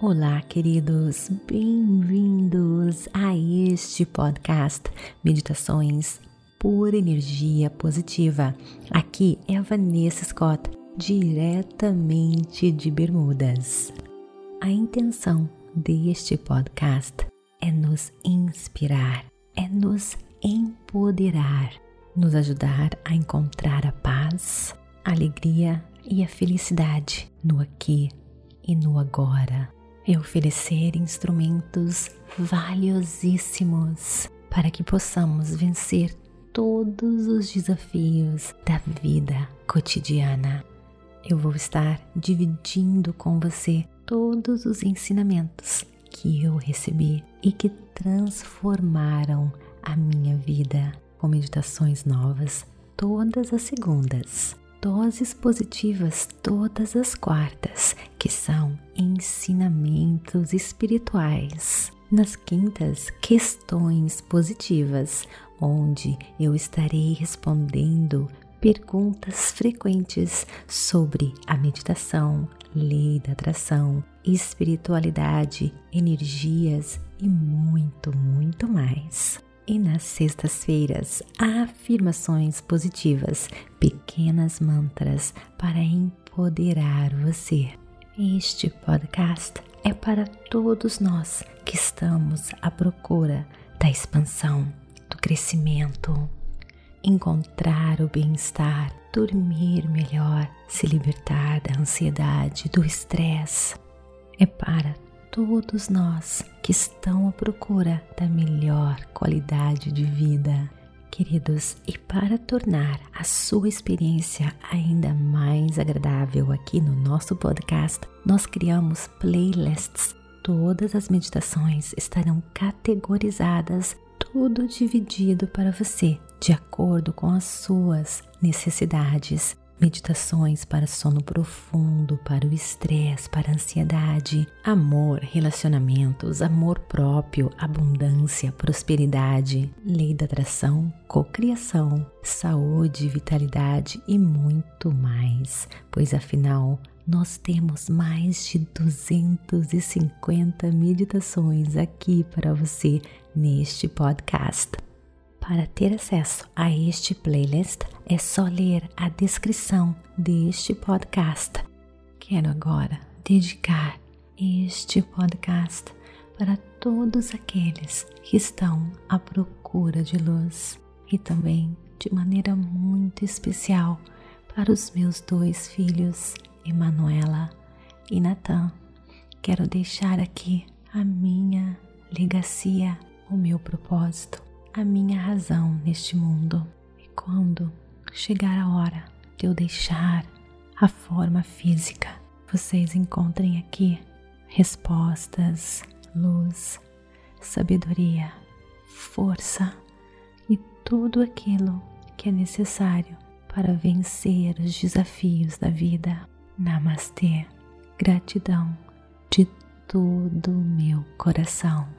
Olá, queridos, bem-vindos a este podcast Meditações por Energia Positiva. Aqui é a Vanessa Scott, diretamente de Bermudas. A intenção deste podcast é nos inspirar, é nos empoderar, nos ajudar a encontrar a paz, a alegria e a felicidade no aqui e no agora é oferecer instrumentos valiosíssimos para que possamos vencer todos os desafios da vida cotidiana. Eu vou estar dividindo com você todos os ensinamentos que eu recebi e que transformaram a minha vida com meditações novas todas as segundas doses positivas todas as quartas, que são ensinamentos espirituais. Nas quintas, questões positivas, onde eu estarei respondendo perguntas frequentes sobre a meditação, lei da atração, espiritualidade, energias e muito, muito mais. E nas sextas-feiras, afirmações positivas, pequenas mantras para empoderar você. Este podcast é para todos nós que estamos à procura da expansão, do crescimento, encontrar o bem-estar, dormir melhor, se libertar da ansiedade, do estresse. É para todos nós que estão à procura da melhor qualidade de vida. Queridos, e para tornar a sua experiência ainda mais agradável aqui no nosso podcast, nós criamos playlists. Todas as meditações estarão categorizadas, tudo dividido para você, de acordo com as suas necessidades meditações para sono profundo, para o estresse, para a ansiedade, amor, relacionamentos, amor próprio, abundância, prosperidade, lei da atração, cocriação, saúde, vitalidade e muito mais, pois afinal nós temos mais de 250 meditações aqui para você neste podcast. Para ter acesso a este playlist, é só ler a descrição deste podcast. Quero agora dedicar este podcast para todos aqueles que estão à procura de luz e também de maneira muito especial para os meus dois filhos, Emanuela e Natan. Quero deixar aqui a minha legacia, o meu propósito a minha razão neste mundo. E quando chegar a hora de eu deixar a forma física, vocês encontrem aqui respostas, luz, sabedoria, força e tudo aquilo que é necessário para vencer os desafios da vida. Namastê. Gratidão de todo o meu coração.